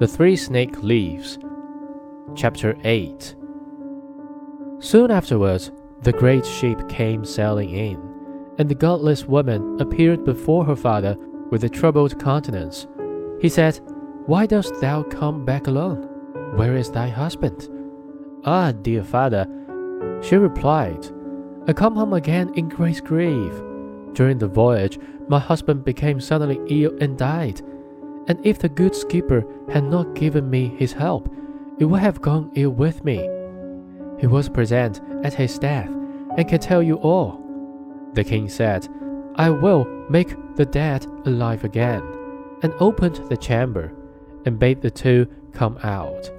The Three Snake Leaves. Chapter 8 Soon afterwards, the great ship came sailing in, and the godless woman appeared before her father with a troubled countenance. He said, Why dost thou come back alone? Where is thy husband? Ah, dear father, she replied, I come home again in great grief. During the voyage, my husband became suddenly ill and died. And if the good skipper had not given me his help, it would have gone ill with me. He was present at his death and can tell you all. The king said, I will make the dead alive again, and opened the chamber, and bade the two come out.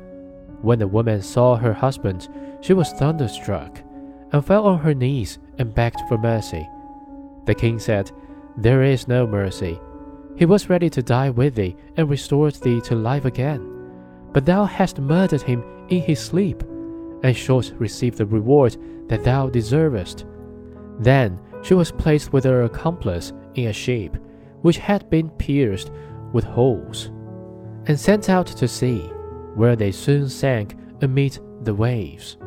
When the woman saw her husband, she was thunderstruck, and fell on her knees and begged for mercy. The king said, There is no mercy. He was ready to die with thee and restored thee to life again. But thou hast murdered him in his sleep, and shalt receive the reward that thou deservest. Then she was placed with her accomplice in a ship which had been pierced with holes, and sent out to sea, where they soon sank amid the waves.